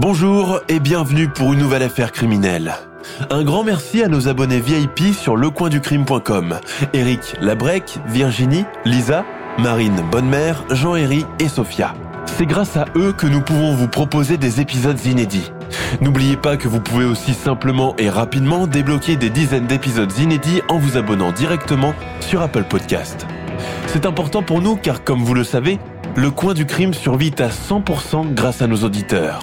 Bonjour et bienvenue pour une nouvelle affaire criminelle. Un grand merci à nos abonnés VIP sur lecoinducrime.com. Eric Labrec, Virginie, Lisa, Marine Bonnemère, Jean-Héry et Sophia. C'est grâce à eux que nous pouvons vous proposer des épisodes inédits. N'oubliez pas que vous pouvez aussi simplement et rapidement débloquer des dizaines d'épisodes inédits en vous abonnant directement sur Apple Podcast. C'est important pour nous car comme vous le savez, le coin du crime survit à 100% grâce à nos auditeurs.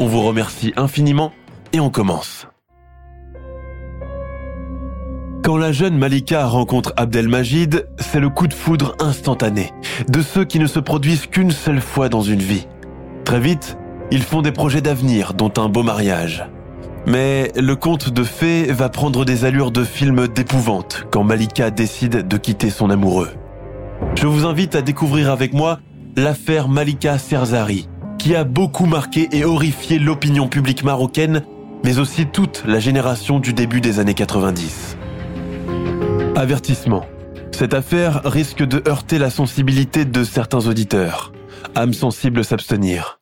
On vous remercie infiniment et on commence. Quand la jeune Malika rencontre Abdelmajid, c'est le coup de foudre instantané, de ceux qui ne se produisent qu'une seule fois dans une vie. Très vite, ils font des projets d'avenir, dont un beau mariage. Mais le conte de fées va prendre des allures de film d'épouvante quand Malika décide de quitter son amoureux. Je vous invite à découvrir avec moi l'affaire Malika Serzari, qui a beaucoup marqué et horrifié l'opinion publique marocaine, mais aussi toute la génération du début des années 90. Avertissement. Cette affaire risque de heurter la sensibilité de certains auditeurs. Âme sensible s'abstenir.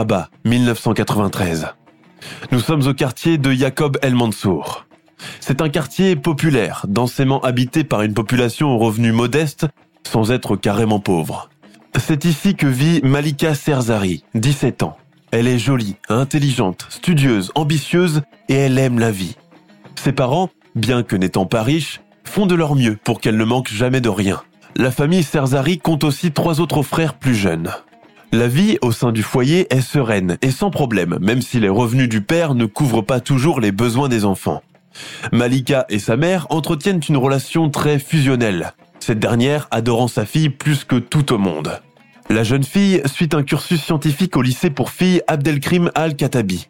Rabat, 1993. Nous sommes au quartier de Jacob El Mansour. C'est un quartier populaire, densément habité par une population aux revenus modestes, sans être carrément pauvre. C'est ici que vit Malika Serzari, 17 ans. Elle est jolie, intelligente, studieuse, ambitieuse et elle aime la vie. Ses parents, bien que n'étant pas riches, font de leur mieux pour qu'elle ne manque jamais de rien. La famille Serzari compte aussi trois autres frères plus jeunes. La vie au sein du foyer est sereine et sans problème, même si les revenus du père ne couvrent pas toujours les besoins des enfants. Malika et sa mère entretiennent une relation très fusionnelle, cette dernière adorant sa fille plus que tout au monde. La jeune fille suit un cursus scientifique au lycée pour filles Abdelkrim Al-Katabi.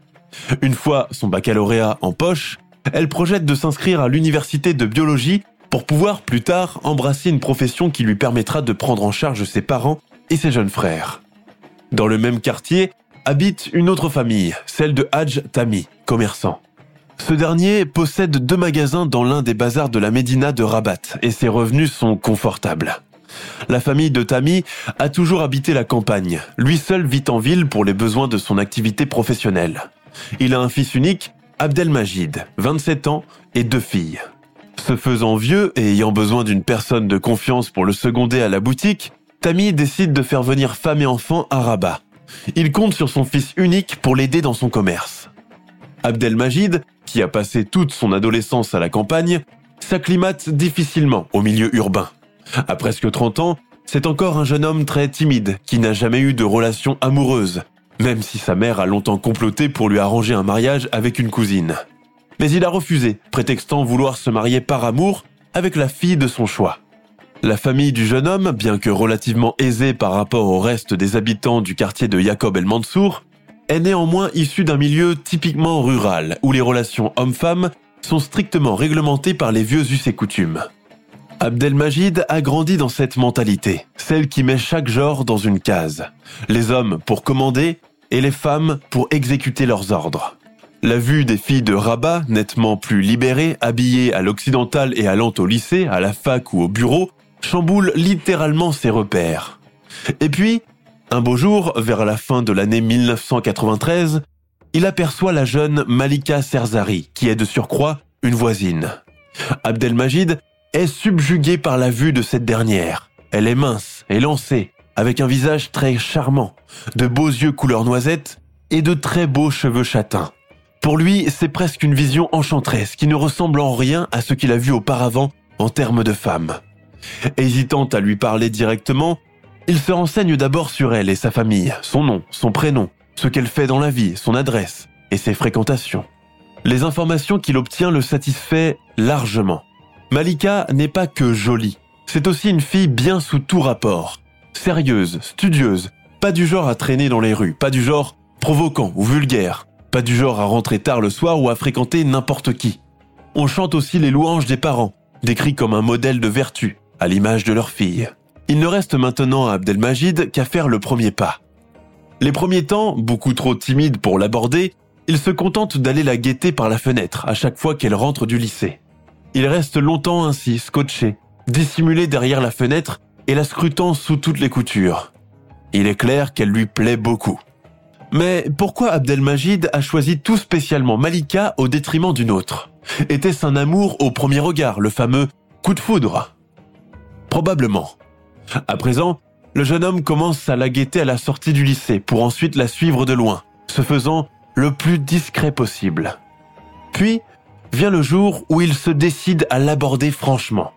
Une fois son baccalauréat en poche, elle projette de s'inscrire à l'université de biologie pour pouvoir plus tard embrasser une profession qui lui permettra de prendre en charge ses parents et ses jeunes frères. Dans le même quartier habite une autre famille, celle de Hadj Tami, commerçant. Ce dernier possède deux magasins dans l'un des bazars de la Médina de Rabat et ses revenus sont confortables. La famille de Tami a toujours habité la campagne. Lui seul vit en ville pour les besoins de son activité professionnelle. Il a un fils unique, Abdelmajid, 27 ans, et deux filles. Se faisant vieux et ayant besoin d'une personne de confiance pour le seconder à la boutique, Tami décide de faire venir femme et enfants à Rabat. Il compte sur son fils unique pour l'aider dans son commerce. Abdelmajid, qui a passé toute son adolescence à la campagne, s'acclimate difficilement au milieu urbain. À presque 30 ans, c'est encore un jeune homme très timide qui n'a jamais eu de relation amoureuse, même si sa mère a longtemps comploté pour lui arranger un mariage avec une cousine. Mais il a refusé, prétextant vouloir se marier par amour avec la fille de son choix. La famille du jeune homme, bien que relativement aisée par rapport au reste des habitants du quartier de Jacob El Mansour, est néanmoins issue d'un milieu typiquement rural, où les relations hommes-femmes sont strictement réglementées par les vieux us et coutumes. Abdelmajid a grandi dans cette mentalité, celle qui met chaque genre dans une case. Les hommes pour commander et les femmes pour exécuter leurs ordres. La vue des filles de Rabat, nettement plus libérées, habillées à l'occidental et allant au lycée, à la fac ou au bureau, chamboule littéralement ses repères. Et puis, un beau jour, vers la fin de l'année 1993, il aperçoit la jeune Malika Serzari, qui est de surcroît une voisine. Abdelmajid est subjugué par la vue de cette dernière. Elle est mince, élancée, avec un visage très charmant, de beaux yeux couleur noisette et de très beaux cheveux châtains. Pour lui, c'est presque une vision enchanteresse qui ne ressemble en rien à ce qu'il a vu auparavant en termes de femme. Hésitant à lui parler directement, il se renseigne d'abord sur elle et sa famille, son nom, son prénom, ce qu'elle fait dans la vie, son adresse et ses fréquentations. Les informations qu'il obtient le satisfait largement. Malika n'est pas que jolie, c'est aussi une fille bien sous tout rapport. Sérieuse, studieuse, pas du genre à traîner dans les rues, pas du genre provoquant ou vulgaire, pas du genre à rentrer tard le soir ou à fréquenter n'importe qui. On chante aussi les louanges des parents, décrits comme un modèle de vertu, à l'image de leur fille. Il ne reste maintenant à Abdelmajid qu'à faire le premier pas. Les premiers temps, beaucoup trop timide pour l'aborder, il se contente d'aller la guetter par la fenêtre à chaque fois qu'elle rentre du lycée. Il reste longtemps ainsi, scotché, dissimulé derrière la fenêtre et la scrutant sous toutes les coutures. Il est clair qu'elle lui plaît beaucoup. Mais pourquoi Abdelmajid a choisi tout spécialement Malika au détriment d'une autre? Était-ce un amour au premier regard, le fameux coup de foudre? Probablement. À présent, le jeune homme commence à la guetter à la sortie du lycée pour ensuite la suivre de loin, se faisant le plus discret possible. Puis vient le jour où il se décide à l'aborder franchement.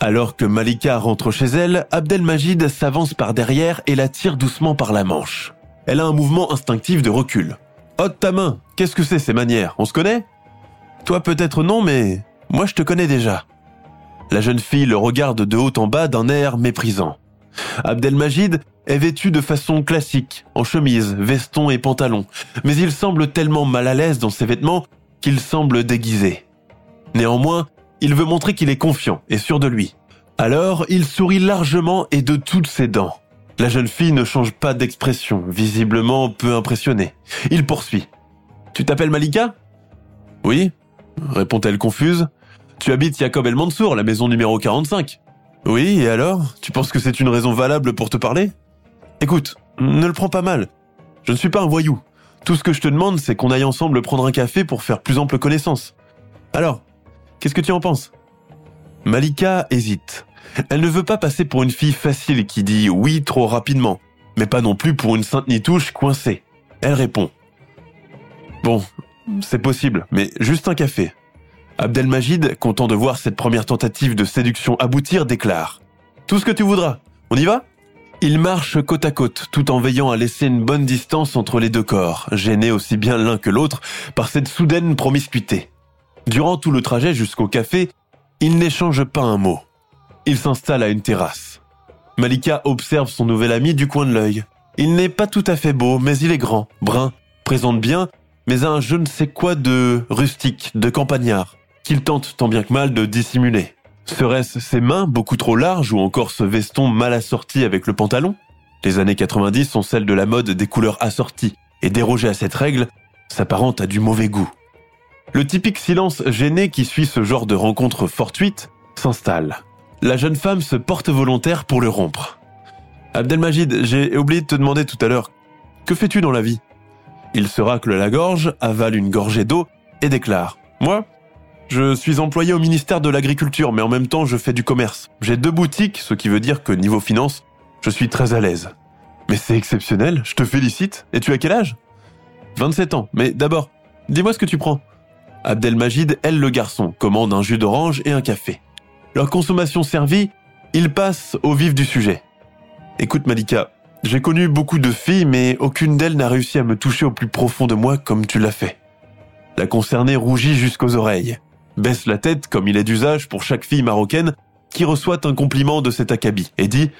Alors que Malika rentre chez elle, Abdelmajid s'avance par derrière et la tire doucement par la manche. Elle a un mouvement instinctif de recul. Ôte ta main, qu'est-ce que c'est ces manières? On se connaît? Toi peut-être non, mais moi je te connais déjà. La jeune fille le regarde de haut en bas d'un air méprisant. Abdelmajid est vêtu de façon classique, en chemise, veston et pantalon, mais il semble tellement mal à l'aise dans ses vêtements qu'il semble déguisé. Néanmoins, il veut montrer qu'il est confiant et sûr de lui. Alors, il sourit largement et de toutes ses dents. La jeune fille ne change pas d'expression, visiblement peu impressionnée. Il poursuit. Tu t'appelles Malika? Oui, répond-elle confuse. Tu habites Jacob El Mansour, la maison numéro 45. Oui, et alors? Tu penses que c'est une raison valable pour te parler? Écoute, ne le prends pas mal. Je ne suis pas un voyou. Tout ce que je te demande, c'est qu'on aille ensemble prendre un café pour faire plus ample connaissance. Alors, Qu'est-ce que tu en penses? Malika hésite. Elle ne veut pas passer pour une fille facile qui dit oui trop rapidement, mais pas non plus pour une sainte nitouche coincée. Elle répond. Bon, c'est possible, mais juste un café. Abdelmajid, content de voir cette première tentative de séduction aboutir, déclare. Tout ce que tu voudras. On y va? Ils marchent côte à côte, tout en veillant à laisser une bonne distance entre les deux corps, gênés aussi bien l'un que l'autre par cette soudaine promiscuité. Durant tout le trajet jusqu'au café, il n'échange pas un mot. Il s'installe à une terrasse. Malika observe son nouvel ami du coin de l'œil. Il n'est pas tout à fait beau, mais il est grand, brun, présente bien, mais a un je ne sais quoi de rustique, de campagnard, qu'il tente tant bien que mal de dissimuler. Serait-ce ses mains beaucoup trop larges ou encore ce veston mal assorti avec le pantalon? Les années 90 sont celles de la mode des couleurs assorties, et déroger à cette règle s'apparente à du mauvais goût. Le typique silence gêné qui suit ce genre de rencontre fortuite s'installe. La jeune femme se porte volontaire pour le rompre. Abdelmajid, j'ai oublié de te demander tout à l'heure, que fais-tu dans la vie? Il se racle la gorge, avale une gorgée d'eau et déclare Moi, je suis employé au ministère de l'Agriculture, mais en même temps je fais du commerce. J'ai deux boutiques, ce qui veut dire que niveau finance, je suis très à l'aise. Mais c'est exceptionnel, je te félicite. Et tu as quel âge? 27 ans. Mais d'abord, dis-moi ce que tu prends. Abdelmajid, elle le garçon, commande un jus d'orange et un café. Leur consommation servie, ils passent au vif du sujet. Écoute Malika, j'ai connu beaucoup de filles, mais aucune d'elles n'a réussi à me toucher au plus profond de moi comme tu l'as fait. La concernée rougit jusqu'aux oreilles, baisse la tête comme il est d'usage pour chaque fille marocaine qui reçoit un compliment de cet acabit et dit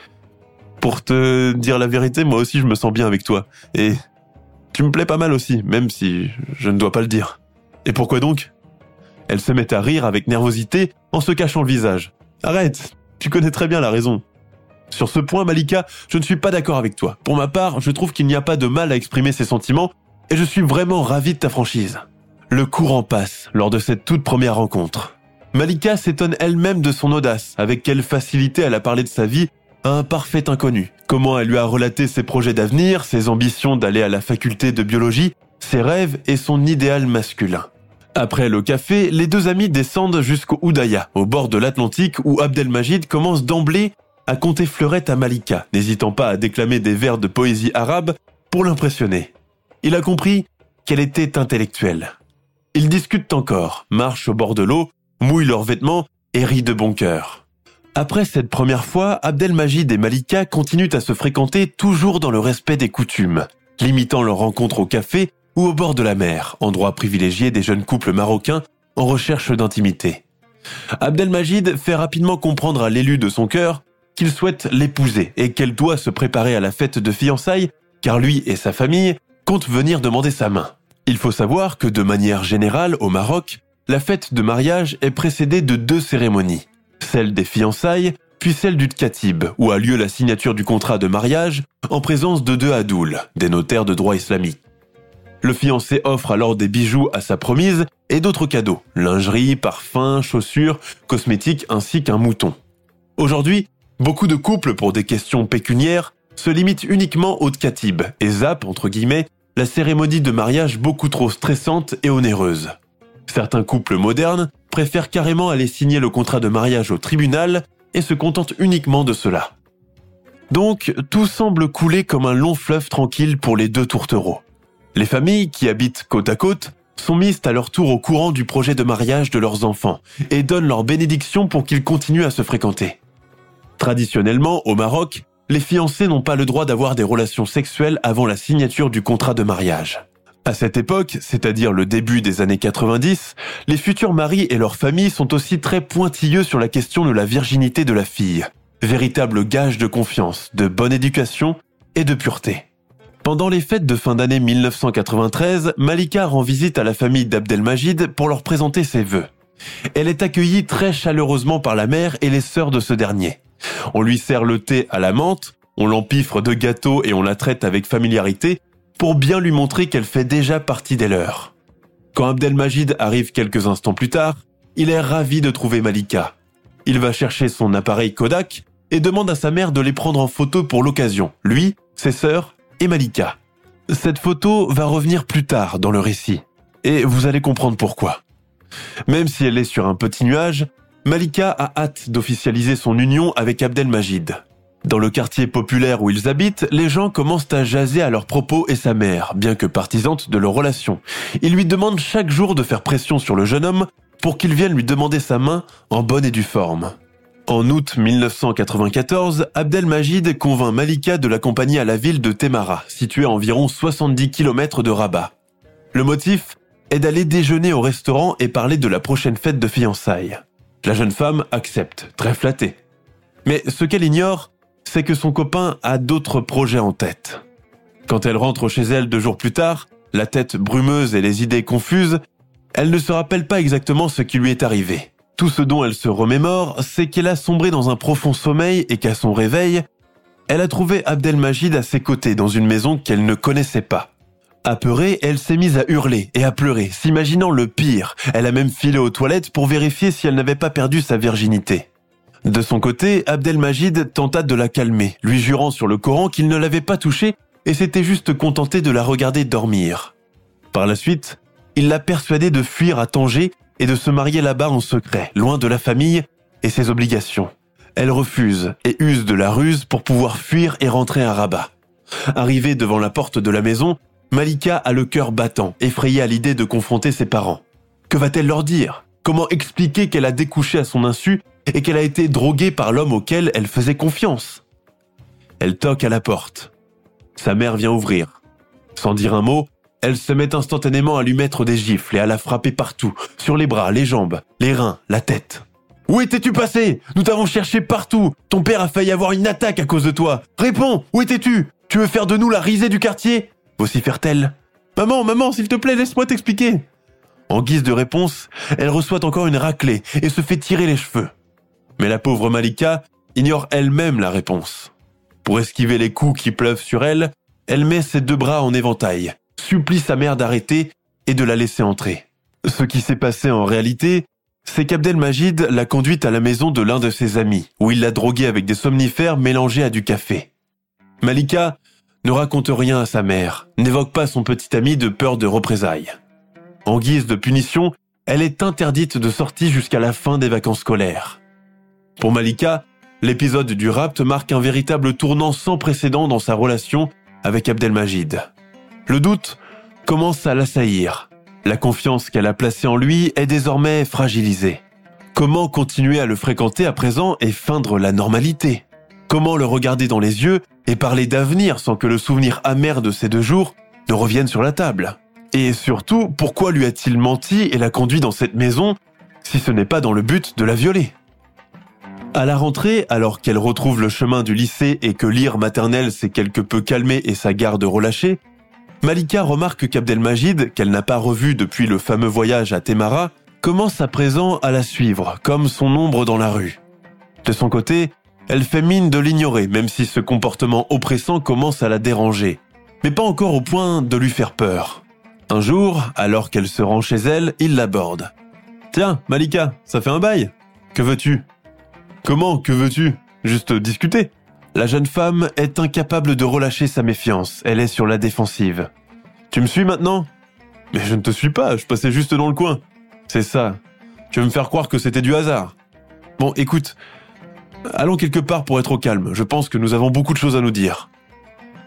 Pour te dire la vérité, moi aussi je me sens bien avec toi. Et tu me plais pas mal aussi, même si je ne dois pas le dire. Et pourquoi donc? Elle se met à rire avec nervosité en se cachant le visage. Arrête, tu connais très bien la raison. Sur ce point, Malika, je ne suis pas d'accord avec toi. Pour ma part, je trouve qu'il n'y a pas de mal à exprimer ses sentiments et je suis vraiment ravi de ta franchise. Le courant passe lors de cette toute première rencontre. Malika s'étonne elle-même de son audace, avec quelle facilité elle a parlé de sa vie à un parfait inconnu. Comment elle lui a relaté ses projets d'avenir, ses ambitions d'aller à la faculté de biologie, ses rêves et son idéal masculin. Après le café, les deux amis descendent jusqu'au Oudaya, au bord de l'Atlantique, où Abdelmajid commence d'emblée à compter fleurettes à Malika, n'hésitant pas à déclamer des vers de poésie arabe pour l'impressionner. Il a compris qu'elle était intellectuelle. Ils discutent encore, marchent au bord de l'eau, mouillent leurs vêtements et rient de bon cœur. Après cette première fois, Abdelmajid et Malika continuent à se fréquenter toujours dans le respect des coutumes, limitant leurs rencontres au café ou au bord de la mer, endroit privilégié des jeunes couples marocains en recherche d'intimité. Abdelmajid fait rapidement comprendre à l'élu de son cœur qu'il souhaite l'épouser et qu'elle doit se préparer à la fête de fiançailles car lui et sa famille comptent venir demander sa main. Il faut savoir que de manière générale au Maroc, la fête de mariage est précédée de deux cérémonies, celle des fiançailles puis celle du tkatib, où a lieu la signature du contrat de mariage en présence de deux adouls, des notaires de droit islamique. Le fiancé offre alors des bijoux à sa promise et d'autres cadeaux, lingerie, parfums, chaussures, cosmétiques ainsi qu'un mouton. Aujourd'hui, beaucoup de couples, pour des questions pécuniaires, se limitent uniquement au tkatib et zappent, entre guillemets, cérémonie de mariage beaucoup trop stressante et onéreuse. Certains couples modernes préfèrent carrément aller signer le contrat de mariage au tribunal et se contentent uniquement de cela. Donc, tout semble couler comme un long fleuve tranquille pour les deux tourtereaux. Les familles qui habitent côte à côte sont mises à leur tour au courant du projet de mariage de leurs enfants et donnent leur bénédiction pour qu'ils continuent à se fréquenter. Traditionnellement, au Maroc, les fiancés n'ont pas le droit d'avoir des relations sexuelles avant la signature du contrat de mariage. À cette époque, c'est-à-dire le début des années 90, les futurs maris et leurs familles sont aussi très pointilleux sur la question de la virginité de la fille, véritable gage de confiance, de bonne éducation et de pureté. Pendant les fêtes de fin d'année 1993, Malika rend visite à la famille d'Abdelmajid pour leur présenter ses vœux. Elle est accueillie très chaleureusement par la mère et les sœurs de ce dernier. On lui sert le thé à la menthe, on l'empiffre de gâteaux et on la traite avec familiarité pour bien lui montrer qu'elle fait déjà partie des leurs. Quand Abdelmajid arrive quelques instants plus tard, il est ravi de trouver Malika. Il va chercher son appareil Kodak et demande à sa mère de les prendre en photo pour l'occasion, lui, ses sœurs et Malika. Cette photo va revenir plus tard dans le récit, et vous allez comprendre pourquoi. Même si elle est sur un petit nuage, Malika a hâte d'officialiser son union avec Abdelmajid. Dans le quartier populaire où ils habitent, les gens commencent à jaser à leur propos et sa mère, bien que partisante de leur relation. Ils lui demandent chaque jour de faire pression sur le jeune homme pour qu'il vienne lui demander sa main en bonne et due forme. En août 1994, Abdelmajid convainc Malika de l'accompagner à la ville de Temara, située à environ 70 km de Rabat. Le motif? Est d'aller déjeuner au restaurant et parler de la prochaine fête de fiançailles. La jeune femme accepte, très flattée. Mais ce qu'elle ignore, c'est que son copain a d'autres projets en tête. Quand elle rentre chez elle deux jours plus tard, la tête brumeuse et les idées confuses, elle ne se rappelle pas exactement ce qui lui est arrivé. Tout ce dont elle se remémore, c'est qu'elle a sombré dans un profond sommeil et qu'à son réveil, elle a trouvé Abdelmajid à ses côtés dans une maison qu'elle ne connaissait pas. Apeurée, elle s'est mise à hurler et à pleurer, s'imaginant le pire. Elle a même filé aux toilettes pour vérifier si elle n'avait pas perdu sa virginité. De son côté, Abdelmajid tenta de la calmer, lui jurant sur le Coran qu'il ne l'avait pas touchée et s'était juste contenté de la regarder dormir. Par la suite, il l'a persuadée de fuir à Tanger et de se marier là-bas en secret, loin de la famille et ses obligations. Elle refuse et use de la ruse pour pouvoir fuir et rentrer à Rabat. Arrivée devant la porte de la maison, Malika a le cœur battant, effrayée à l'idée de confronter ses parents. Que va-t-elle leur dire? Comment expliquer qu'elle a découché à son insu et qu'elle a été droguée par l'homme auquel elle faisait confiance? Elle toque à la porte. Sa mère vient ouvrir. Sans dire un mot, elle se met instantanément à lui mettre des gifles et à la frapper partout, sur les bras, les jambes, les reins, la tête. Où étais-tu passé? Nous t'avons cherché partout. Ton père a failli avoir une attaque à cause de toi. Réponds, où étais-tu? Tu veux faire de nous la risée du quartier? Vocifère-t-elle. Maman, maman, s'il te plaît, laisse-moi t'expliquer. En guise de réponse, elle reçoit encore une raclée et se fait tirer les cheveux. Mais la pauvre Malika ignore elle-même la réponse. Pour esquiver les coups qui pleuvent sur elle, elle met ses deux bras en éventail supplie sa mère d'arrêter et de la laisser entrer. Ce qui s'est passé en réalité, c'est qu'Abdelmajid l'a conduite à la maison de l'un de ses amis, où il l'a droguée avec des somnifères mélangés à du café. Malika ne raconte rien à sa mère, n'évoque pas son petit ami de peur de représailles. En guise de punition, elle est interdite de sortie jusqu'à la fin des vacances scolaires. Pour Malika, l'épisode du rapt marque un véritable tournant sans précédent dans sa relation avec Abdelmajid. Le doute commence à l'assaillir. La confiance qu'elle a placée en lui est désormais fragilisée. Comment continuer à le fréquenter à présent et feindre la normalité? Comment le regarder dans les yeux parler d'avenir sans que le souvenir amer de ces deux jours ne revienne sur la table Et surtout, pourquoi lui a-t-il menti et l'a conduit dans cette maison si ce n'est pas dans le but de la violer? À la rentrée, alors qu'elle retrouve le chemin du lycée et que l'ire maternelle s'est quelque peu calmée et sa garde relâchée, Malika remarque qu'Abdelmajid, qu'elle n'a pas revu depuis le fameux voyage à Temara, commence à présent à la suivre, comme son ombre dans la rue. De son côté, elle fait mine de l'ignorer, même si ce comportement oppressant commence à la déranger, mais pas encore au point de lui faire peur. Un jour, alors qu'elle se rend chez elle, il l'aborde. Tiens, Malika, ça fait un bail. Que veux-tu? Comment, que veux-tu? Juste discuter. La jeune femme est incapable de relâcher sa méfiance, elle est sur la défensive. Tu me suis maintenant? Mais je ne te suis pas, je passais juste dans le coin. C'est ça. Tu veux me faire croire que c'était du hasard. Bon, écoute, allons quelque part pour être au calme, je pense que nous avons beaucoup de choses à nous dire.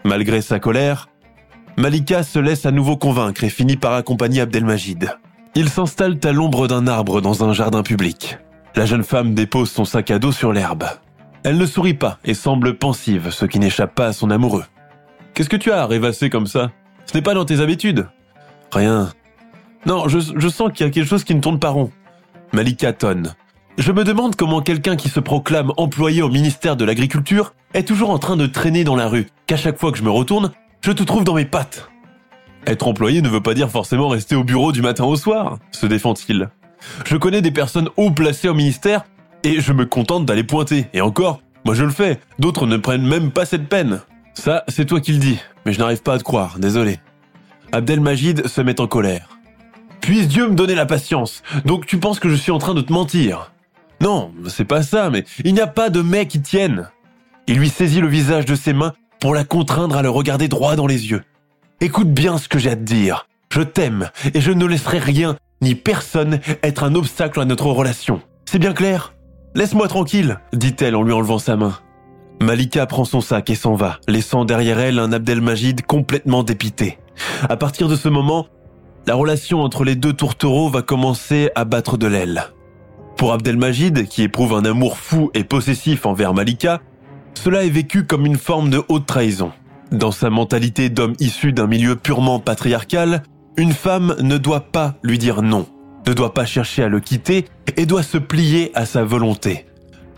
Malgré sa colère, Malika se laisse à nouveau convaincre et finit par accompagner Abdelmajid. Ils s'installent à l'ombre d'un arbre dans un jardin public. La jeune femme dépose son sac à dos sur l'herbe. Elle ne sourit pas et semble pensive, ce qui n'échappe pas à son amoureux. Qu'est-ce que tu as à rêvasser comme ça? Ce n'est pas dans tes habitudes. Rien. Non, je, je sens qu'il y a quelque chose qui ne tourne pas rond. Malika tonne. Je me demande comment quelqu'un qui se proclame employé au ministère de l'Agriculture est toujours en train de traîner dans la rue, qu'à chaque fois que je me retourne, je te trouve dans mes pattes. Être employé ne veut pas dire forcément rester au bureau du matin au soir, se défend-il. Je connais des personnes haut placées au ministère et je me contente d'aller pointer. Et encore, moi je le fais, d'autres ne prennent même pas cette peine. Ça, c'est toi qui le dis, mais je n'arrive pas à te croire, désolé. Abdelmajid se met en colère. Puisse Dieu me donner la patience. Donc tu penses que je suis en train de te mentir Non, c'est pas ça, mais il n'y a pas de mec qui tienne. Il lui saisit le visage de ses mains pour la contraindre à le regarder droit dans les yeux. Écoute bien ce que j'ai à te dire. Je t'aime et je ne laisserai rien ni personne être un obstacle à notre relation. C'est bien clair? Laisse-moi tranquille, dit-elle en lui enlevant sa main. Malika prend son sac et s'en va, laissant derrière elle un Abdelmajid complètement dépité. À partir de ce moment, la relation entre les deux tourtereaux va commencer à battre de l'aile. Pour Abdelmajid, qui éprouve un amour fou et possessif envers Malika, cela est vécu comme une forme de haute trahison. Dans sa mentalité d'homme issu d'un milieu purement patriarcal, une femme ne doit pas lui dire non, ne doit pas chercher à le quitter et doit se plier à sa volonté.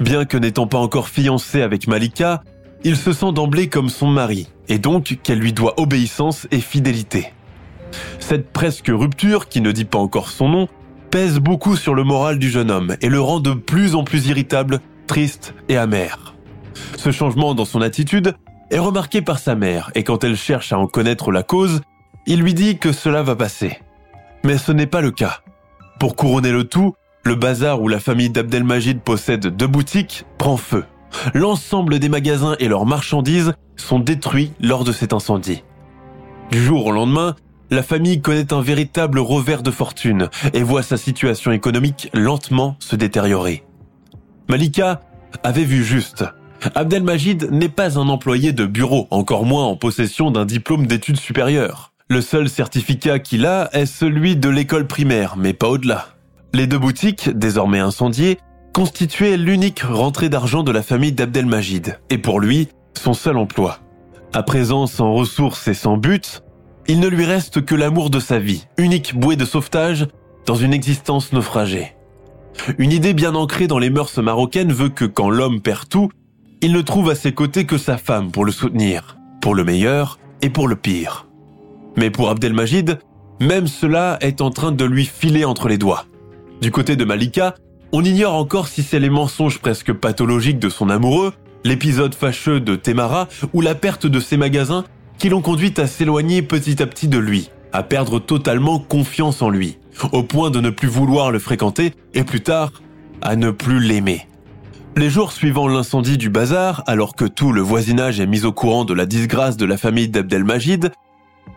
Bien que n'étant pas encore fiancé avec Malika, il se sent d'emblée comme son mari, et donc qu'elle lui doit obéissance et fidélité. Cette presque rupture, qui ne dit pas encore son nom, pèse beaucoup sur le moral du jeune homme et le rend de plus en plus irritable, triste et amer. Ce changement dans son attitude est remarqué par sa mère, et quand elle cherche à en connaître la cause, il lui dit que cela va passer. Mais ce n'est pas le cas. Pour couronner le tout, le bazar où la famille d'Abdelmajid possède deux boutiques prend feu. L'ensemble des magasins et leurs marchandises sont détruits lors de cet incendie. Du jour au lendemain, la famille connaît un véritable revers de fortune et voit sa situation économique lentement se détériorer. Malika avait vu juste. Abdelmajid n'est pas un employé de bureau, encore moins en possession d'un diplôme d'études supérieures. Le seul certificat qu'il a est celui de l'école primaire, mais pas au-delà. Les deux boutiques, désormais incendiées, constituaient l'unique rentrée d'argent de la famille d'Abdelmajid, et pour lui, son seul emploi. À présent sans ressources et sans but, il ne lui reste que l'amour de sa vie, unique bouée de sauvetage dans une existence naufragée. Une idée bien ancrée dans les mœurs marocaines veut que quand l'homme perd tout, il ne trouve à ses côtés que sa femme pour le soutenir, pour le meilleur et pour le pire. Mais pour Abdelmajid, même cela est en train de lui filer entre les doigts. Du côté de Malika, on ignore encore si c'est les mensonges presque pathologiques de son amoureux, l'épisode fâcheux de Temara ou la perte de ses magasins qui l'ont conduite à s'éloigner petit à petit de lui, à perdre totalement confiance en lui, au point de ne plus vouloir le fréquenter et plus tard à ne plus l'aimer. Les jours suivant l'incendie du bazar, alors que tout le voisinage est mis au courant de la disgrâce de la famille d'Abdelmajid,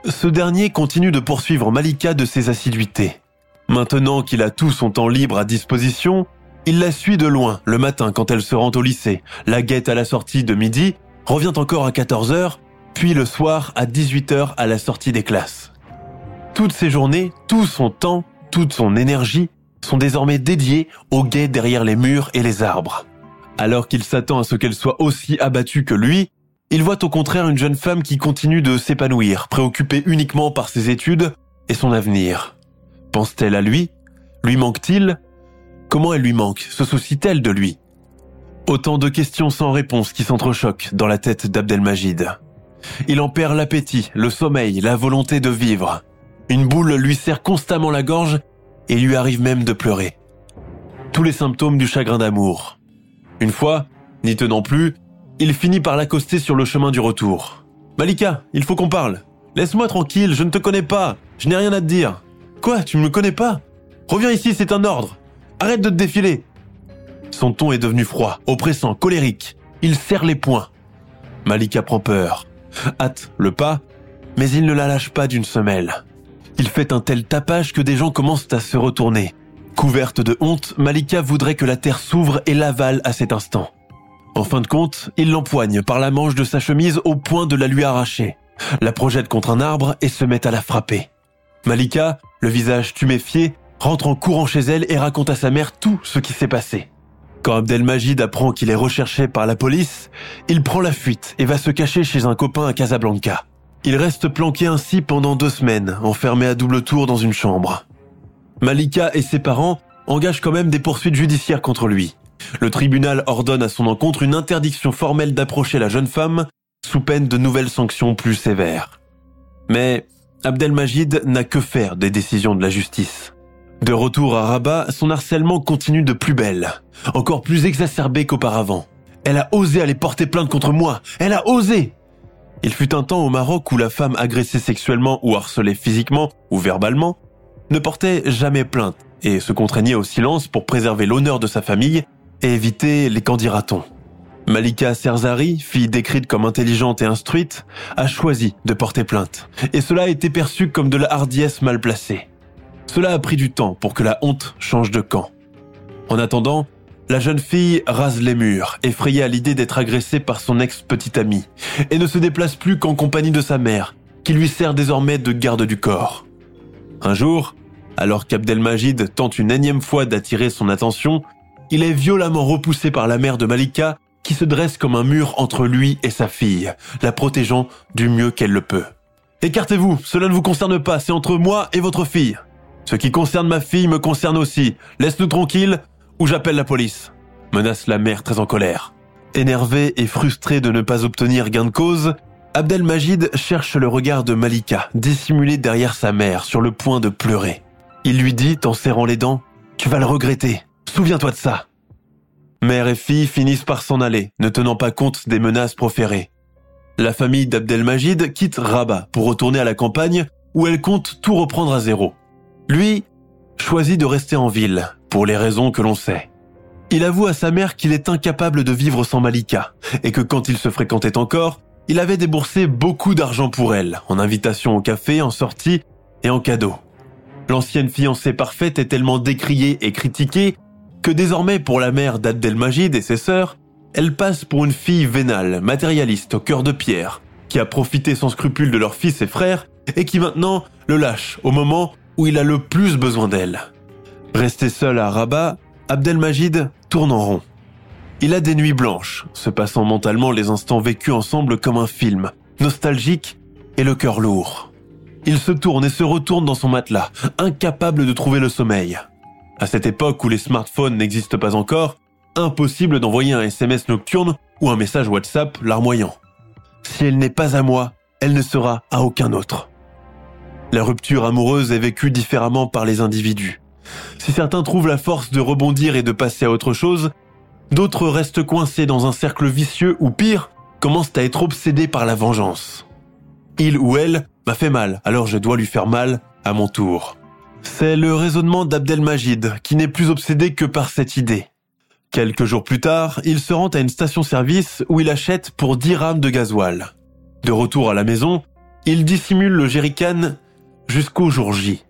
ce dernier continue de poursuivre Malika de ses assiduités. Maintenant qu'il a tout son temps libre à disposition, il la suit de loin le matin quand elle se rend au lycée, la guette à la sortie de midi, revient encore à 14h, puis le soir à 18h à la sortie des classes. Toutes ces journées, tout son temps, toute son énergie sont désormais dédiés aux guets derrière les murs et les arbres. Alors qu'il s'attend à ce qu'elle soit aussi abattue que lui, il voit au contraire une jeune femme qui continue de s'épanouir, préoccupée uniquement par ses études et son avenir. Pense-t-elle à lui? Lui manque-t-il? Comment elle lui manque? Se soucie-t-elle de lui? Autant de questions sans réponse qui s'entrechoquent dans la tête d'Abdelmajid. Il en perd l'appétit, le sommeil, la volonté de vivre. Une boule lui serre constamment la gorge et lui arrive même de pleurer. Tous les symptômes du chagrin d'amour. Une fois, n'y tenant plus, il finit par l'accoster sur le chemin du retour. Malika, il faut qu'on parle. Laisse-moi tranquille, je ne te connais pas, je n'ai rien à te dire. Quoi, tu ne me connais pas? Reviens ici, c'est un ordre. Arrête de te défiler. Son ton est devenu froid, oppressant, colérique. Il serre les poings. Malika prend peur, hâte le pas, mais il ne la lâche pas d'une semelle. Il fait un tel tapage que des gens commencent à se retourner. Couverte de honte, Malika voudrait que la terre s'ouvre et l'avale à cet instant. En fin de compte, il l'empoigne par la manche de sa chemise au point de la lui arracher, la projette contre un arbre et se met à la frapper. Malika, le visage tuméfié, rentre en courant chez elle et raconte à sa mère tout ce qui s'est passé. Quand Abdelmajid apprend qu'il est recherché par la police, il prend la fuite et va se cacher chez un copain à Casablanca. Il reste planqué ainsi pendant deux semaines, enfermé à double tour dans une chambre. Malika et ses parents engagent quand même des poursuites judiciaires contre lui. Le tribunal ordonne à son encontre une interdiction formelle d'approcher la jeune femme sous peine de nouvelles sanctions plus sévères. Mais Abdelmajid n'a que faire des décisions de la justice. De retour à Rabat, son harcèlement continue de plus belle, encore plus exacerbé qu'auparavant. Elle a osé aller porter plainte contre moi. Elle a osé il fut un temps au Maroc où la femme agressée sexuellement ou harcelée physiquement ou verbalement ne portait jamais plainte et se contraignait au silence pour préserver l'honneur de sa famille et éviter les candidatons. Malika Serzari, fille décrite comme intelligente et instruite, a choisi de porter plainte. Et cela a été perçu comme de la hardiesse mal placée. Cela a pris du temps pour que la honte change de camp. En attendant, la jeune fille rase les murs, effrayée à l'idée d'être agressée par son ex-petite amie, et ne se déplace plus qu'en compagnie de sa mère, qui lui sert désormais de garde du corps. Un jour, alors qu'Abdelmajid tente une énième fois d'attirer son attention, il est violemment repoussé par la mère de Malika, qui se dresse comme un mur entre lui et sa fille, la protégeant du mieux qu'elle le peut. Écartez-vous, cela ne vous concerne pas, c'est entre moi et votre fille. Ce qui concerne ma fille me concerne aussi. Laisse-nous tranquilles, ou j'appelle la police, menace la mère très en colère. Énervé et frustré de ne pas obtenir gain de cause, Abdelmajid cherche le regard de Malika, dissimulé derrière sa mère, sur le point de pleurer. Il lui dit, en serrant les dents, Tu vas le regretter, souviens-toi de ça. Mère et fille finissent par s'en aller, ne tenant pas compte des menaces proférées. La famille d'Abdelmajid quitte Rabat pour retourner à la campagne où elle compte tout reprendre à zéro. Lui choisit de rester en ville, pour les raisons que l'on sait. Il avoue à sa mère qu'il est incapable de vivre sans Malika, et que quand il se fréquentait encore, il avait déboursé beaucoup d'argent pour elle, en invitation au café, en sortie et en cadeaux. L'ancienne fiancée parfaite est tellement décriée et critiquée que désormais pour la mère d'Abdelmajid et ses sœurs, elle passe pour une fille vénale, matérialiste au cœur de pierre, qui a profité sans scrupule de leur fils et frères et qui maintenant le lâche au moment où il a le plus besoin d'elle. Resté seul à Rabat, Abdelmajid tourne en rond. Il a des nuits blanches, se passant mentalement les instants vécus ensemble comme un film, nostalgique et le cœur lourd. Il se tourne et se retourne dans son matelas, incapable de trouver le sommeil. À cette époque où les smartphones n'existent pas encore, impossible d'envoyer un SMS nocturne ou un message WhatsApp larmoyant. Si elle n'est pas à moi, elle ne sera à aucun autre. La rupture amoureuse est vécue différemment par les individus. Si certains trouvent la force de rebondir et de passer à autre chose, d'autres restent coincés dans un cercle vicieux ou pire, commencent à être obsédés par la vengeance. Il ou elle m'a fait mal, alors je dois lui faire mal à mon tour. C'est le raisonnement d'Abdelmajid qui n'est plus obsédé que par cette idée. Quelques jours plus tard, il se rend à une station-service où il achète pour 10 rames de gasoil. De retour à la maison, il dissimule le jerrycan jusqu'au jour J.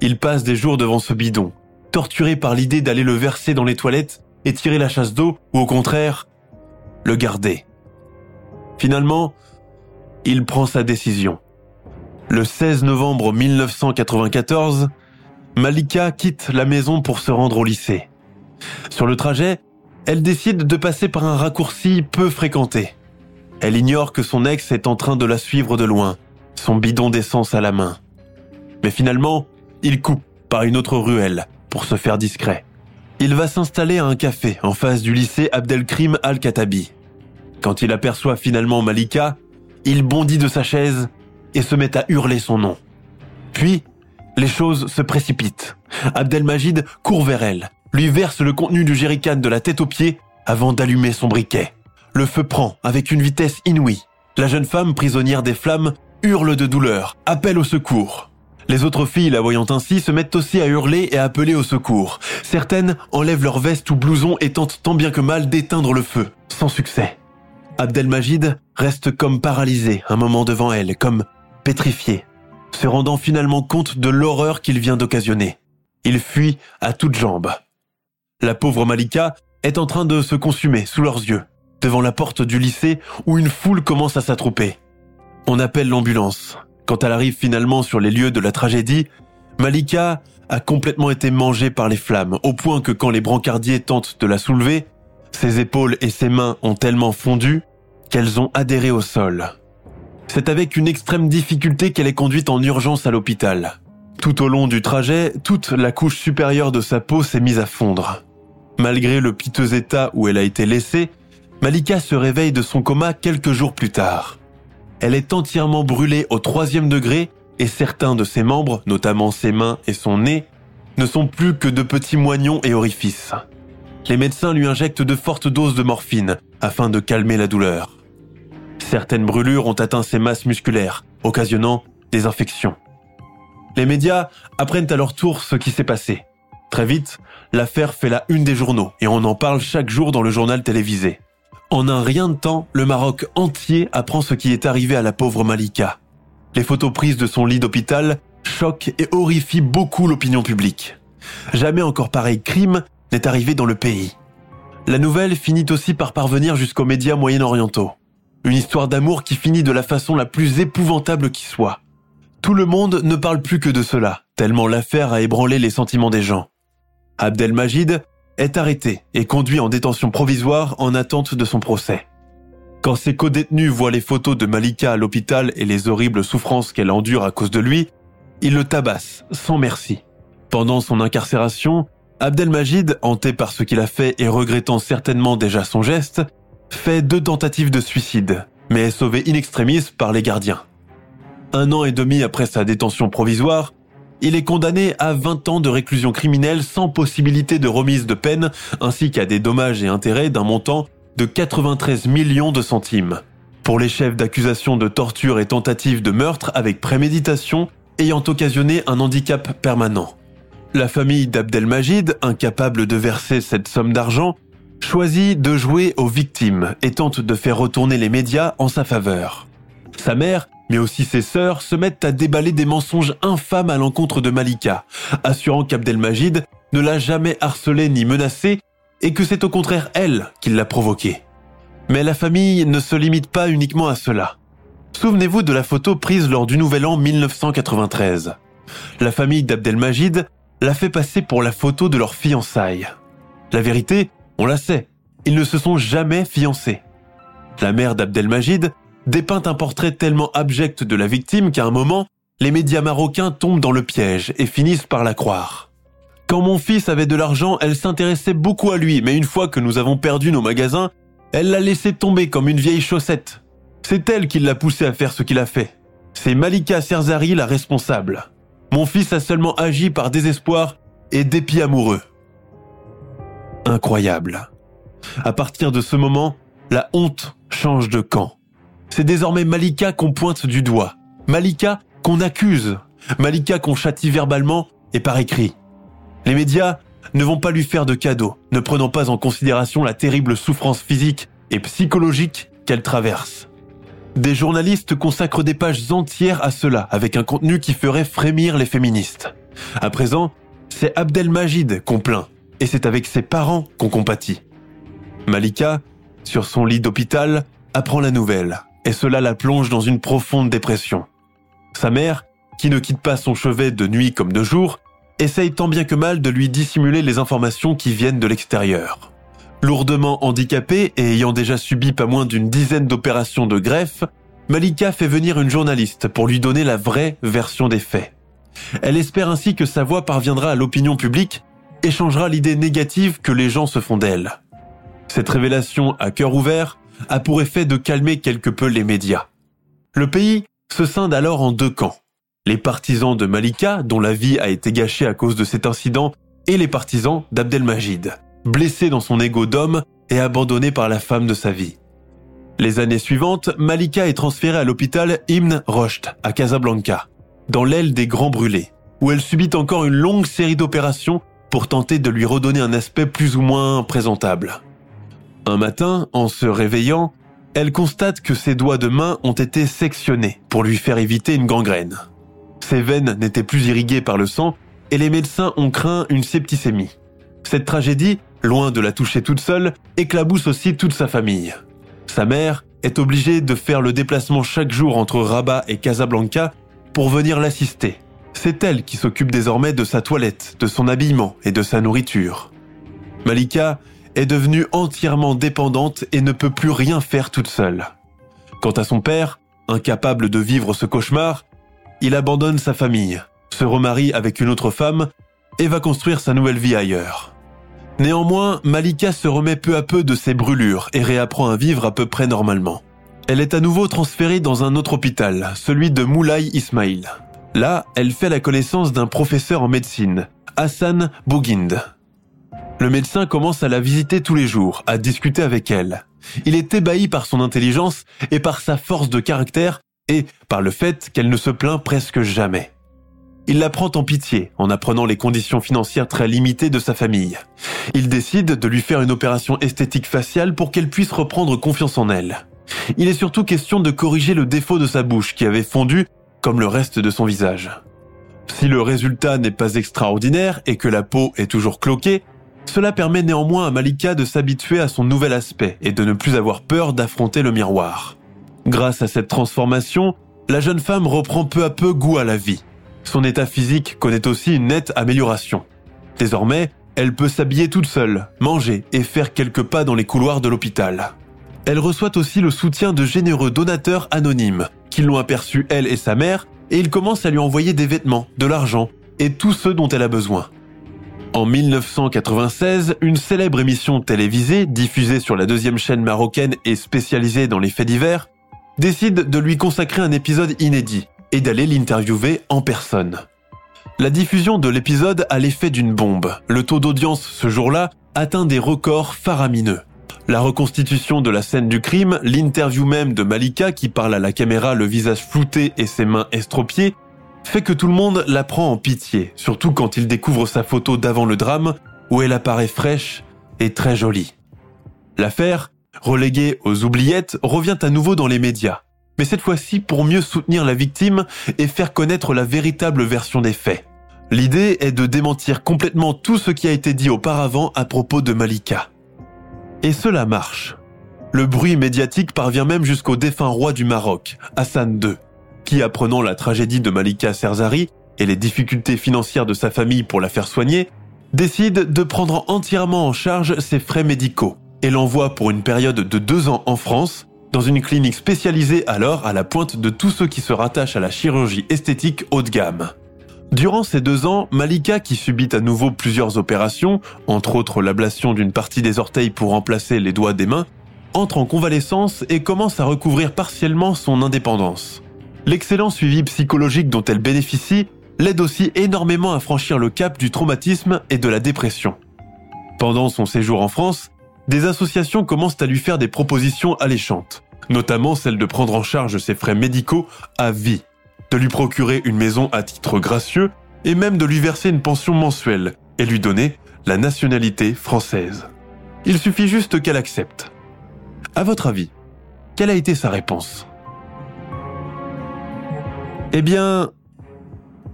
Il passe des jours devant ce bidon, torturé par l'idée d'aller le verser dans les toilettes et tirer la chasse d'eau, ou au contraire, le garder. Finalement, il prend sa décision. Le 16 novembre 1994, Malika quitte la maison pour se rendre au lycée. Sur le trajet, elle décide de passer par un raccourci peu fréquenté. Elle ignore que son ex est en train de la suivre de loin, son bidon d'essence à la main. Mais finalement, il coupe par une autre ruelle pour se faire discret. Il va s'installer à un café en face du lycée Abdelkrim Al-Katabi. Quand il aperçoit finalement Malika, il bondit de sa chaise et se met à hurler son nom. Puis, les choses se précipitent. Abdelmajid court vers elle, lui verse le contenu du jerrycan de la tête aux pieds avant d'allumer son briquet. Le feu prend avec une vitesse inouïe. La jeune femme, prisonnière des flammes, hurle de douleur, appelle au secours. Les autres filles, la voyant ainsi, se mettent aussi à hurler et à appeler au secours. Certaines enlèvent leur veste ou blouson et tentent tant bien que mal d'éteindre le feu, sans succès. Abdelmajid reste comme paralysé un moment devant elle, comme pétrifié, se rendant finalement compte de l'horreur qu'il vient d'occasionner. Il fuit à toutes jambes. La pauvre Malika est en train de se consumer sous leurs yeux, devant la porte du lycée où une foule commence à s'attrouper. On appelle l'ambulance. Quand elle arrive finalement sur les lieux de la tragédie, Malika a complètement été mangée par les flammes, au point que quand les brancardiers tentent de la soulever, ses épaules et ses mains ont tellement fondu qu'elles ont adhéré au sol. C'est avec une extrême difficulté qu'elle est conduite en urgence à l'hôpital. Tout au long du trajet, toute la couche supérieure de sa peau s'est mise à fondre. Malgré le piteux état où elle a été laissée, Malika se réveille de son coma quelques jours plus tard. Elle est entièrement brûlée au troisième degré et certains de ses membres, notamment ses mains et son nez, ne sont plus que de petits moignons et orifices. Les médecins lui injectent de fortes doses de morphine afin de calmer la douleur. Certaines brûlures ont atteint ses masses musculaires, occasionnant des infections. Les médias apprennent à leur tour ce qui s'est passé. Très vite, l'affaire fait la une des journaux et on en parle chaque jour dans le journal télévisé. En un rien de temps, le Maroc entier apprend ce qui est arrivé à la pauvre Malika. Les photos prises de son lit d'hôpital choquent et horrifient beaucoup l'opinion publique. Jamais encore pareil crime n'est arrivé dans le pays. La nouvelle finit aussi par parvenir jusqu'aux médias moyen-orientaux. Une histoire d'amour qui finit de la façon la plus épouvantable qui soit. Tout le monde ne parle plus que de cela, tellement l'affaire a ébranlé les sentiments des gens. Abdelmajid est arrêté et conduit en détention provisoire en attente de son procès. Quand ses co-détenus voient les photos de Malika à l'hôpital et les horribles souffrances qu'elle endure à cause de lui, ils le tabassent sans merci. Pendant son incarcération, Abdelmajid, hanté par ce qu'il a fait et regrettant certainement déjà son geste, fait deux tentatives de suicide, mais est sauvé in extremis par les gardiens. Un an et demi après sa détention provisoire, il est condamné à 20 ans de réclusion criminelle sans possibilité de remise de peine, ainsi qu'à des dommages et intérêts d'un montant de 93 millions de centimes. Pour les chefs d'accusation de torture et tentative de meurtre avec préméditation ayant occasionné un handicap permanent. La famille d'Abdelmajid, incapable de verser cette somme d'argent, choisit de jouer aux victimes et tente de faire retourner les médias en sa faveur. Sa mère, mais aussi ses sœurs, se mettent à déballer des mensonges infâmes à l'encontre de Malika, assurant qu'Abdelmajid ne l'a jamais harcelé ni menacé et que c'est au contraire elle qui l'a provoqué. Mais la famille ne se limite pas uniquement à cela. Souvenez-vous de la photo prise lors du Nouvel An 1993. La famille d'Abdelmajid l'a fait passer pour la photo de leur fiançailles. La vérité, on la sait, ils ne se sont jamais fiancés. La mère d'Abdelmajid dépeint un portrait tellement abject de la victime qu'à un moment, les médias marocains tombent dans le piège et finissent par la croire. Quand mon fils avait de l'argent, elle s'intéressait beaucoup à lui, mais une fois que nous avons perdu nos magasins, elle l'a laissé tomber comme une vieille chaussette. C'est elle qui l'a poussé à faire ce qu'il a fait. C'est Malika Serzari la responsable. Mon fils a seulement agi par désespoir et dépit amoureux incroyable. À partir de ce moment, la honte change de camp. C'est désormais Malika qu'on pointe du doigt, Malika qu'on accuse, Malika qu'on châtie verbalement et par écrit. Les médias ne vont pas lui faire de cadeaux, ne prenant pas en considération la terrible souffrance physique et psychologique qu'elle traverse. Des journalistes consacrent des pages entières à cela, avec un contenu qui ferait frémir les féministes. À présent, c'est Abdelmajid qu'on plaint, et c'est avec ses parents qu'on compatit. Malika, sur son lit d'hôpital, apprend la nouvelle, et cela la plonge dans une profonde dépression. Sa mère, qui ne quitte pas son chevet de nuit comme de jour, essaye tant bien que mal de lui dissimuler les informations qui viennent de l'extérieur. Lourdement handicapée et ayant déjà subi pas moins d'une dizaine d'opérations de greffe, Malika fait venir une journaliste pour lui donner la vraie version des faits. Elle espère ainsi que sa voix parviendra à l'opinion publique et changera l'idée négative que les gens se font d'elle. Cette révélation à cœur ouvert a pour effet de calmer quelque peu les médias. Le pays se scinde alors en deux camps. Les partisans de Malika, dont la vie a été gâchée à cause de cet incident, et les partisans d'Abdelmajid, blessé dans son ego d'homme et abandonné par la femme de sa vie. Les années suivantes, Malika est transférée à l'hôpital Ibn Rocht à Casablanca, dans l'aile des grands brûlés, où elle subit encore une longue série d'opérations pour tenter de lui redonner un aspect plus ou moins présentable. Un matin, en se réveillant, elle constate que ses doigts de main ont été sectionnés pour lui faire éviter une gangrène. Ses veines n'étaient plus irriguées par le sang et les médecins ont craint une septicémie. Cette tragédie, loin de la toucher toute seule, éclabousse aussi toute sa famille. Sa mère est obligée de faire le déplacement chaque jour entre Rabat et Casablanca pour venir l'assister. C'est elle qui s'occupe désormais de sa toilette, de son habillement et de sa nourriture. Malika est devenue entièrement dépendante et ne peut plus rien faire toute seule. Quant à son père, incapable de vivre ce cauchemar, il abandonne sa famille, se remarie avec une autre femme et va construire sa nouvelle vie ailleurs. Néanmoins, Malika se remet peu à peu de ses brûlures et réapprend à vivre à peu près normalement. Elle est à nouveau transférée dans un autre hôpital, celui de Moulay Ismail. Là, elle fait la connaissance d'un professeur en médecine, Hassan Bouguind. Le médecin commence à la visiter tous les jours, à discuter avec elle. Il est ébahi par son intelligence et par sa force de caractère et par le fait qu'elle ne se plaint presque jamais. Il la prend en pitié en apprenant les conditions financières très limitées de sa famille. Il décide de lui faire une opération esthétique faciale pour qu'elle puisse reprendre confiance en elle. Il est surtout question de corriger le défaut de sa bouche qui avait fondu comme le reste de son visage. Si le résultat n'est pas extraordinaire et que la peau est toujours cloquée, cela permet néanmoins à Malika de s'habituer à son nouvel aspect et de ne plus avoir peur d'affronter le miroir. Grâce à cette transformation, la jeune femme reprend peu à peu goût à la vie. Son état physique connaît aussi une nette amélioration. Désormais, elle peut s'habiller toute seule, manger et faire quelques pas dans les couloirs de l'hôpital. Elle reçoit aussi le soutien de généreux donateurs anonymes, qui l'ont aperçu elle et sa mère, et ils commencent à lui envoyer des vêtements, de l'argent et tout ce dont elle a besoin. En 1996, une célèbre émission télévisée, diffusée sur la deuxième chaîne marocaine et spécialisée dans les faits divers, décide de lui consacrer un épisode inédit et d'aller l'interviewer en personne. La diffusion de l'épisode a l'effet d'une bombe. Le taux d'audience ce jour-là atteint des records faramineux. La reconstitution de la scène du crime, l'interview même de Malika qui parle à la caméra le visage flouté et ses mains estropiées, fait que tout le monde la prend en pitié, surtout quand il découvre sa photo d'avant le drame, où elle apparaît fraîche et très jolie. L'affaire, reléguée aux oubliettes, revient à nouveau dans les médias, mais cette fois-ci pour mieux soutenir la victime et faire connaître la véritable version des faits. L'idée est de démentir complètement tout ce qui a été dit auparavant à propos de Malika. Et cela marche. Le bruit médiatique parvient même jusqu'au défunt roi du Maroc, Hassan II, qui, apprenant la tragédie de Malika Serzari et les difficultés financières de sa famille pour la faire soigner, décide de prendre entièrement en charge ses frais médicaux et l'envoie pour une période de deux ans en France, dans une clinique spécialisée alors à la pointe de tous ceux qui se rattachent à la chirurgie esthétique haut de gamme. Durant ces deux ans, Malika, qui subit à nouveau plusieurs opérations, entre autres l'ablation d'une partie des orteils pour remplacer les doigts des mains, entre en convalescence et commence à recouvrir partiellement son indépendance. L'excellent suivi psychologique dont elle bénéficie l'aide aussi énormément à franchir le cap du traumatisme et de la dépression. Pendant son séjour en France, des associations commencent à lui faire des propositions alléchantes, notamment celle de prendre en charge ses frais médicaux à vie, de lui procurer une maison à titre gracieux et même de lui verser une pension mensuelle et lui donner la nationalité française. Il suffit juste qu'elle accepte. À votre avis, quelle a été sa réponse? Eh bien,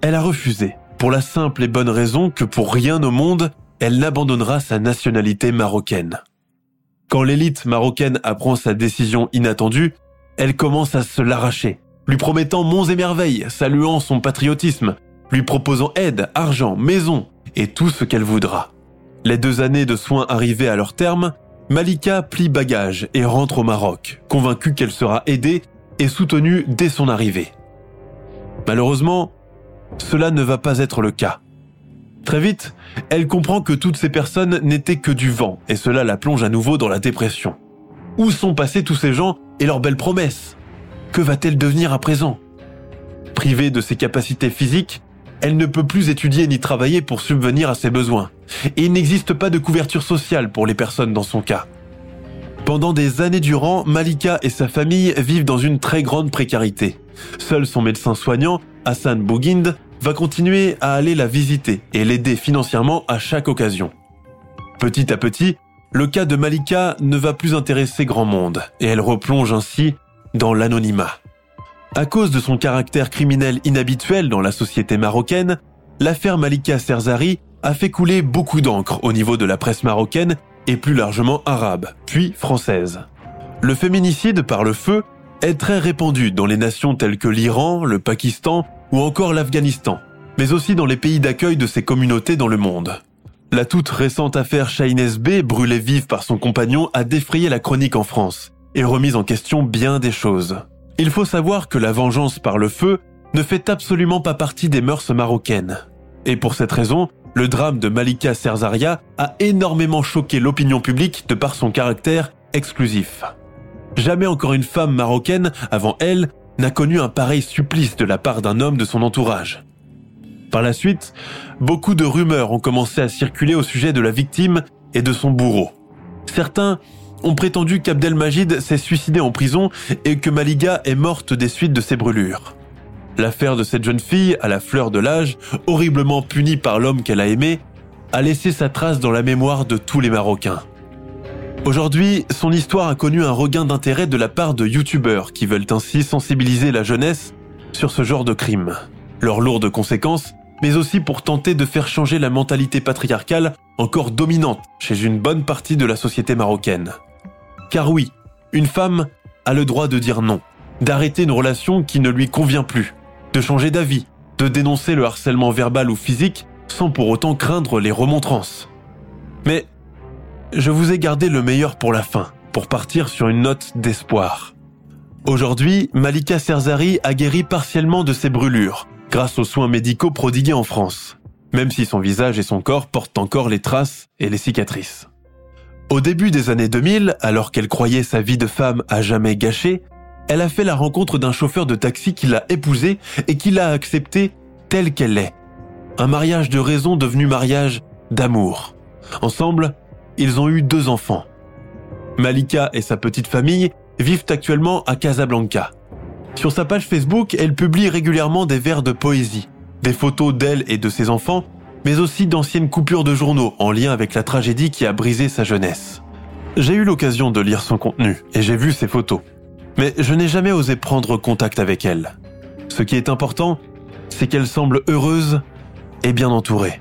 elle a refusé, pour la simple et bonne raison que pour rien au monde, elle n'abandonnera sa nationalité marocaine. Quand l'élite marocaine apprend sa décision inattendue, elle commence à se l'arracher, lui promettant monts et merveilles, saluant son patriotisme, lui proposant aide, argent, maison et tout ce qu'elle voudra. Les deux années de soins arrivées à leur terme, Malika plie bagage et rentre au Maroc, convaincue qu'elle sera aidée et soutenue dès son arrivée. Malheureusement, cela ne va pas être le cas. Très vite, elle comprend que toutes ces personnes n'étaient que du vent, et cela la plonge à nouveau dans la dépression. Où sont passés tous ces gens et leurs belles promesses? Que va-t-elle devenir à présent? Privée de ses capacités physiques, elle ne peut plus étudier ni travailler pour subvenir à ses besoins. Et il n'existe pas de couverture sociale pour les personnes dans son cas. Pendant des années durant, Malika et sa famille vivent dans une très grande précarité. Seul son médecin soignant, Hassan Bouguind, va continuer à aller la visiter et l'aider financièrement à chaque occasion. Petit à petit, le cas de Malika ne va plus intéresser grand monde et elle replonge ainsi dans l'anonymat. À cause de son caractère criminel inhabituel dans la société marocaine, l'affaire Malika Serzari a fait couler beaucoup d'encre au niveau de la presse marocaine et plus largement arabe, puis française. Le féminicide par le feu est très répandu dans les nations telles que l'Iran, le Pakistan ou encore l'Afghanistan, mais aussi dans les pays d'accueil de ces communautés dans le monde. La toute récente affaire Shaines B, brûlée vive par son compagnon, a défrayé la chronique en France et remis en question bien des choses. Il faut savoir que la vengeance par le feu ne fait absolument pas partie des mœurs marocaines. Et pour cette raison, le drame de Malika Serzaria a énormément choqué l'opinion publique de par son caractère exclusif. Jamais encore une femme marocaine, avant elle, n'a connu un pareil supplice de la part d'un homme de son entourage. Par la suite, beaucoup de rumeurs ont commencé à circuler au sujet de la victime et de son bourreau. Certains ont prétendu qu'Abdelmajid s'est suicidé en prison et que Maliga est morte des suites de ses brûlures. L'affaire de cette jeune fille, à la fleur de l'âge, horriblement punie par l'homme qu'elle a aimé, a laissé sa trace dans la mémoire de tous les Marocains. Aujourd'hui, son histoire a connu un regain d'intérêt de la part de youtubeurs qui veulent ainsi sensibiliser la jeunesse sur ce genre de crime, leurs lourdes conséquences, mais aussi pour tenter de faire changer la mentalité patriarcale encore dominante chez une bonne partie de la société marocaine. Car oui, une femme a le droit de dire non, d'arrêter une relation qui ne lui convient plus, de changer d'avis, de dénoncer le harcèlement verbal ou physique sans pour autant craindre les remontrances. Mais je vous ai gardé le meilleur pour la fin, pour partir sur une note d'espoir. Aujourd'hui, Malika Serzari a guéri partiellement de ses brûlures, grâce aux soins médicaux prodigués en France, même si son visage et son corps portent encore les traces et les cicatrices. Au début des années 2000, alors qu'elle croyait sa vie de femme à jamais gâchée, elle a fait la rencontre d'un chauffeur de taxi qui l'a épousée et qui l'a acceptée telle qu'elle est. Un mariage de raison devenu mariage d'amour. Ensemble, ils ont eu deux enfants. Malika et sa petite famille vivent actuellement à Casablanca. Sur sa page Facebook, elle publie régulièrement des vers de poésie, des photos d'elle et de ses enfants, mais aussi d'anciennes coupures de journaux en lien avec la tragédie qui a brisé sa jeunesse. J'ai eu l'occasion de lire son contenu et j'ai vu ses photos, mais je n'ai jamais osé prendre contact avec elle. Ce qui est important, c'est qu'elle semble heureuse et bien entourée.